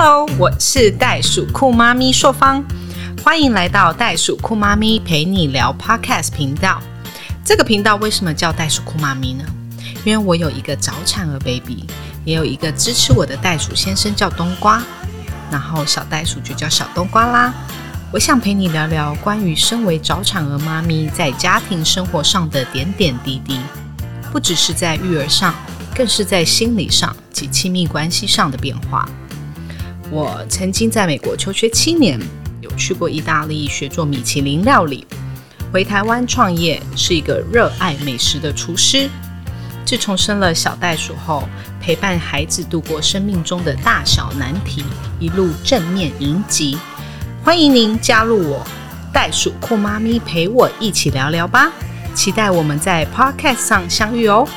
Hello，我是袋鼠酷妈咪硕芳，欢迎来到袋鼠酷妈咪陪你聊 Podcast 频道。这个频道为什么叫袋鼠酷妈咪呢？因为我有一个早产儿 baby，也有一个支持我的袋鼠先生叫冬瓜，然后小袋鼠就叫小冬瓜啦。我想陪你聊聊关于身为早产儿妈咪在家庭生活上的点点滴滴，不只是在育儿上，更是在心理上及亲密关系上的变化。我曾经在美国求学七年，有去过意大利学做米其林料理，回台湾创业，是一个热爱美食的厨师。自从生了小袋鼠后，陪伴孩子度过生命中的大小难题，一路正面迎击。欢迎您加入我，袋鼠酷妈咪陪我一起聊聊吧，期待我们在 Podcast 上相遇哦。